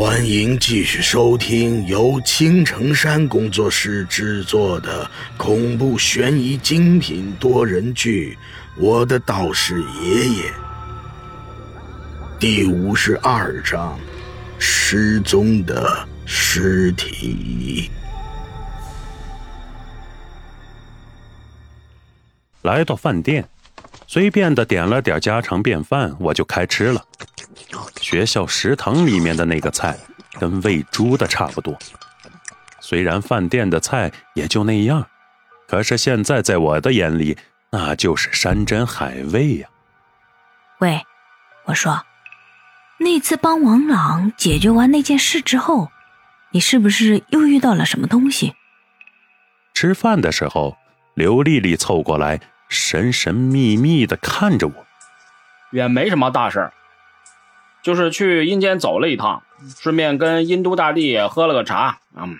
欢迎继续收听由青城山工作室制作的恐怖悬疑精品多人剧《我的道士爷爷》第五十二章：失踪的尸体。来到饭店，随便的点了点家常便饭，我就开吃了。学校食堂里面的那个菜，跟喂猪的差不多。虽然饭店的菜也就那样，可是现在在我的眼里，那就是山珍海味呀。喂，我说，那次帮王朗解决完那件事之后，你是不是又遇到了什么东西？吃饭的时候，刘丽丽凑过来，神神秘秘的看着我。也没什么大事儿。就是去阴间走了一趟，顺便跟阴都大帝喝了个茶，嗯，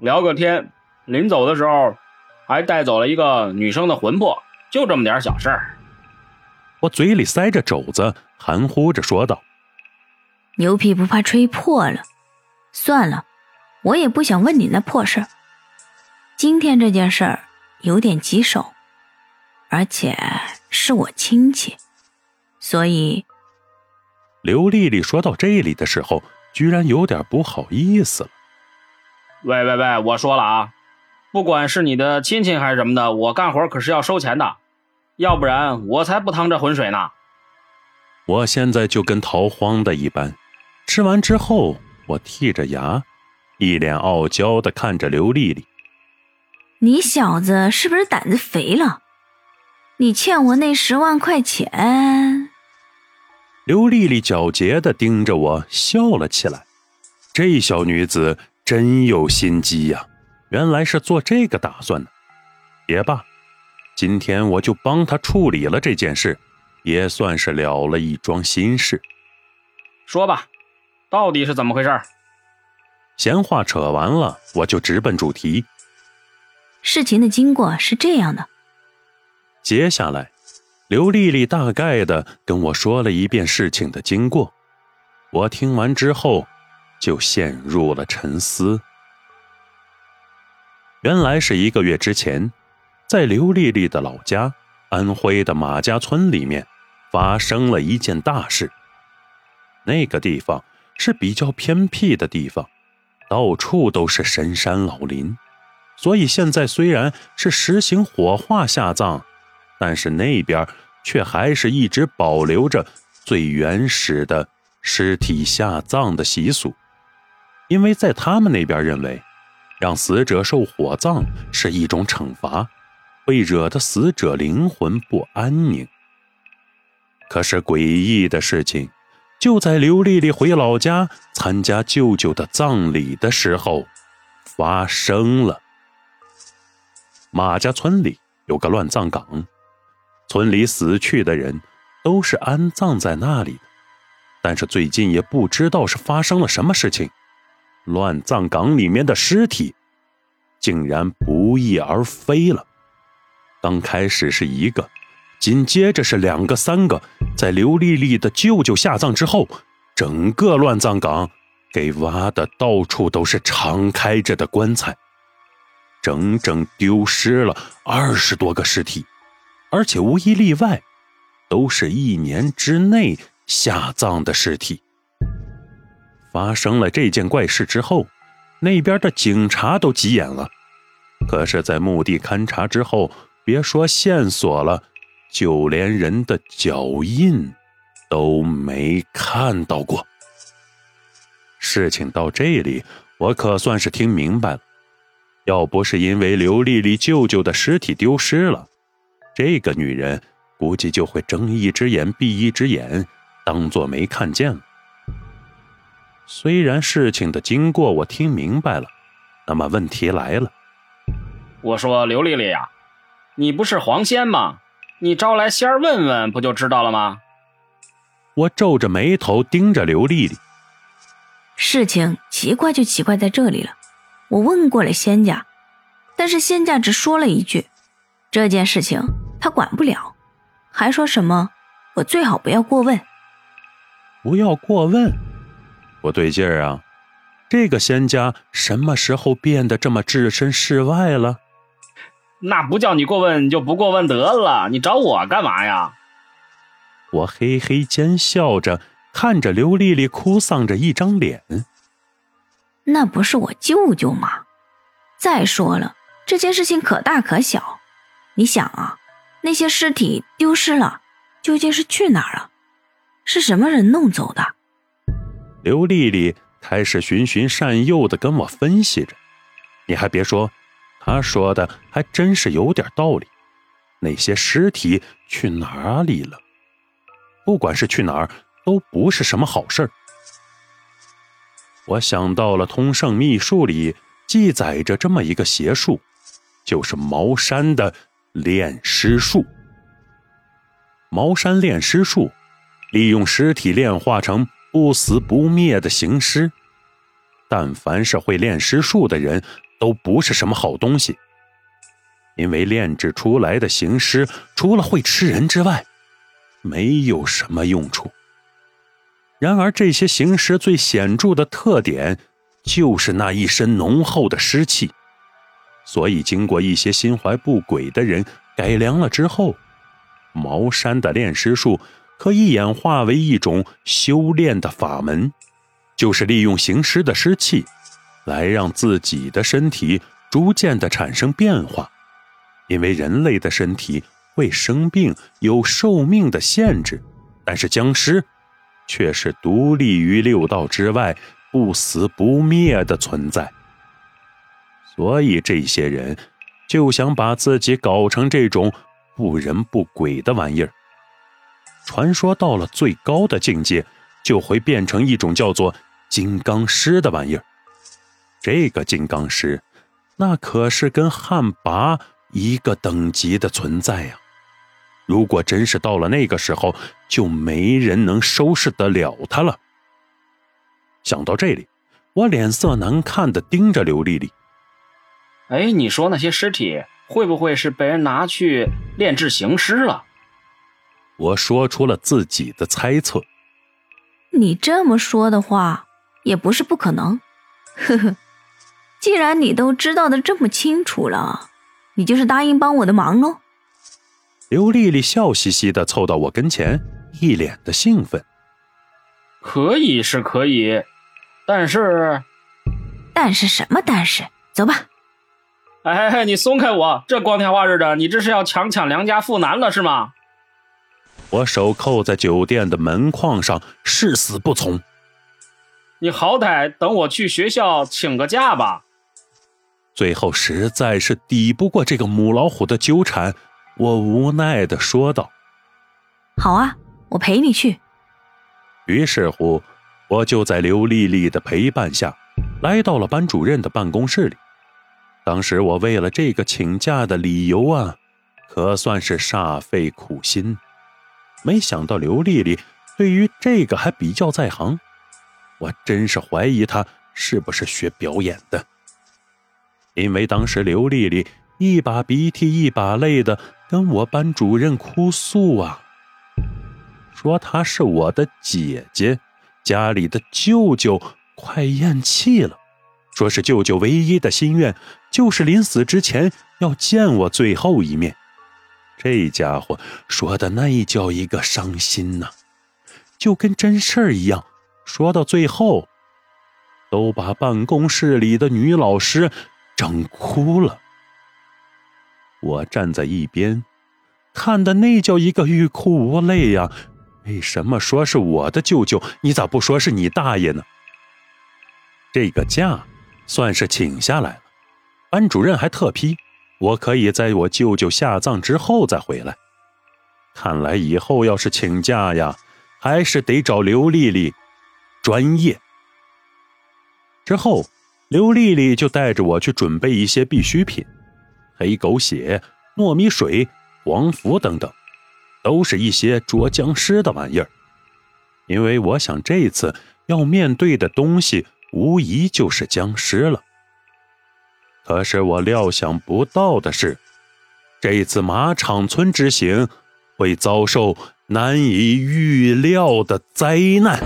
聊个天。临走的时候，还带走了一个女生的魂魄，就这么点小事儿。我嘴里塞着肘子，含糊着说道：“牛皮不怕吹破了，算了，我也不想问你那破事儿。今天这件事儿有点棘手，而且是我亲戚，所以。”刘丽丽说到这里的时候，居然有点不好意思了。喂喂喂，我说了啊，不管是你的亲戚还是什么的，我干活可是要收钱的，要不然我才不趟这浑水呢。我现在就跟逃荒的一般，吃完之后，我剔着牙，一脸傲娇的看着刘丽丽：“你小子是不是胆子肥了？你欠我那十万块钱？”刘丽丽狡黠的盯着我笑了起来，这小女子真有心机呀！原来是做这个打算的。也罢，今天我就帮她处理了这件事，也算是了了一桩心事。说吧，到底是怎么回事？闲话扯完了，我就直奔主题。事情的经过是这样的。接下来。刘丽丽大概的跟我说了一遍事情的经过，我听完之后就陷入了沉思。原来是一个月之前，在刘丽丽的老家安徽的马家村里面发生了一件大事。那个地方是比较偏僻的地方，到处都是深山老林，所以现在虽然是实行火化下葬。但是那边却还是一直保留着最原始的尸体下葬的习俗，因为在他们那边认为，让死者受火葬是一种惩罚，会惹得死者灵魂不安宁。可是诡异的事情就在刘丽丽回老家参加舅舅的葬礼的时候发生了。马家村里有个乱葬岗。村里死去的人都是安葬在那里的，但是最近也不知道是发生了什么事情，乱葬岗里面的尸体竟然不翼而飞了。刚开始是一个，紧接着是两个、三个，在刘丽丽的舅舅下葬之后，整个乱葬岗给挖的到处都是敞开着的棺材，整整丢失了二十多个尸体。而且无一例外，都是一年之内下葬的尸体。发生了这件怪事之后，那边的警察都急眼了。可是，在墓地勘察之后，别说线索了，就连人的脚印都没看到过。事情到这里，我可算是听明白了。要不是因为刘丽丽舅舅的尸体丢失了，这个女人估计就会睁一只眼闭一只眼，当做没看见了。虽然事情的经过我听明白了，那么问题来了。我说刘丽丽呀，你不是黄仙吗？你招来仙儿问问不就知道了吗？我皱着眉头盯着刘丽丽。事情奇怪就奇怪在这里了。我问过了仙家，但是仙家只说了一句：这件事情。他管不了，还说什么我最好不要过问。不要过问。不对劲儿啊！这个仙家什么时候变得这么置身事外了？那不叫你过问就不过问得了，你找我干嘛呀？我嘿嘿奸笑着看着刘丽丽哭丧着一张脸。那不是我舅舅吗？再说了，这件事情可大可小。你想啊，那些尸体丢失了，究竟是去哪儿了？是什么人弄走的？刘丽丽开始循循善诱的跟我分析着。你还别说。他说的还真是有点道理，那些尸体去哪里了？不管是去哪儿，都不是什么好事儿。我想到了《通圣秘术》里记载着这么一个邪术，就是茅山的炼尸术。茅山炼尸术，利用尸体炼化成不死不灭的行尸。但凡是会炼尸术的人。都不是什么好东西，因为炼制出来的行尸除了会吃人之外，没有什么用处。然而，这些行尸最显著的特点就是那一身浓厚的尸气，所以经过一些心怀不轨的人改良了之后，茅山的炼尸术可以演化为一种修炼的法门，就是利用行尸的尸气。来让自己的身体逐渐的产生变化，因为人类的身体会生病，有寿命的限制，但是僵尸却是独立于六道之外，不死不灭的存在。所以这些人就想把自己搞成这种不人不鬼的玩意儿。传说到了最高的境界，就会变成一种叫做金刚狮的玩意儿。这个金刚石，那可是跟汉魃一个等级的存在呀！如果真是到了那个时候，就没人能收拾得了他了。想到这里，我脸色难看的盯着刘丽丽。哎，你说那些尸体会不会是被人拿去炼制行尸了？我说出了自己的猜测。你这么说的话，也不是不可能。呵呵。既然你都知道的这么清楚了，你就是答应帮我的忙喽。刘丽丽笑嘻嘻的凑到我跟前，一脸的兴奋。可以是可以，但是，但是什么？但是，走吧。哎，你松开我！这光天化日的，你这是要强抢良家妇男了是吗？我手扣在酒店的门框上，誓死不从。你好歹等我去学校请个假吧。最后实在是抵不过这个母老虎的纠缠，我无奈的说道：“好啊，我陪你去。”于是乎，我就在刘丽丽的陪伴下，来到了班主任的办公室里。当时我为了这个请假的理由啊，可算是煞费苦心。没想到刘丽丽对于这个还比较在行，我真是怀疑她是不是学表演的。因为当时刘丽丽一把鼻涕一把泪的跟我班主任哭诉啊，说她是我的姐姐，家里的舅舅快咽气了，说是舅舅唯一的心愿就是临死之前要见我最后一面。这家伙说的那叫一个伤心呐，就跟真事儿一样。说到最后，都把办公室里的女老师。整哭了，我站在一边，看的那叫一个欲哭无泪呀！为什么说是我的舅舅？你咋不说是你大爷呢？这个假算是请下来了，班主任还特批，我可以在我舅舅下葬之后再回来。看来以后要是请假呀，还是得找刘丽丽专业。之后。刘丽丽就带着我去准备一些必需品，黑狗血、糯米水、黄符等等，都是一些捉僵尸的玩意儿。因为我想这次要面对的东西无疑就是僵尸了。可是我料想不到的是这一次马场村之行会遭受难以预料的灾难。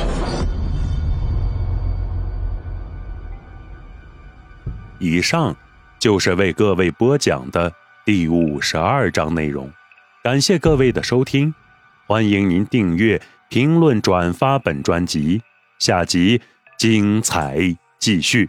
以上就是为各位播讲的第五十二章内容感谢各位的收听欢迎您订阅评论转发本专辑下集精彩继续。